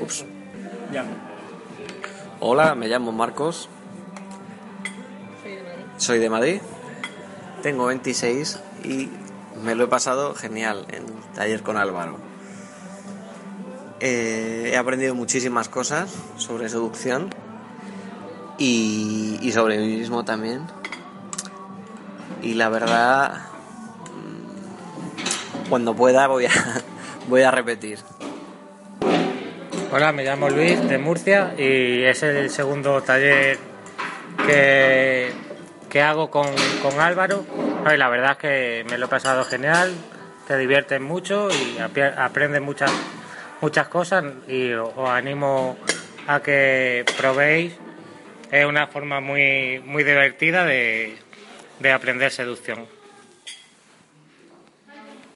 Ups. Hola, me llamo Marcos. Soy de Madrid. Tengo 26 y me lo he pasado genial en el taller con Álvaro. Eh, he aprendido muchísimas cosas sobre seducción y, y sobre mí mismo también. Y la verdad, mm, cuando pueda voy a, voy a repetir. Hola, me llamo Luis de Murcia y es el segundo taller que, que hago con, con Álvaro. No, y la verdad es que me lo he pasado genial, te diviertes mucho y aprendes muchas, muchas cosas y os animo a que probéis. Es una forma muy, muy divertida de, de aprender seducción.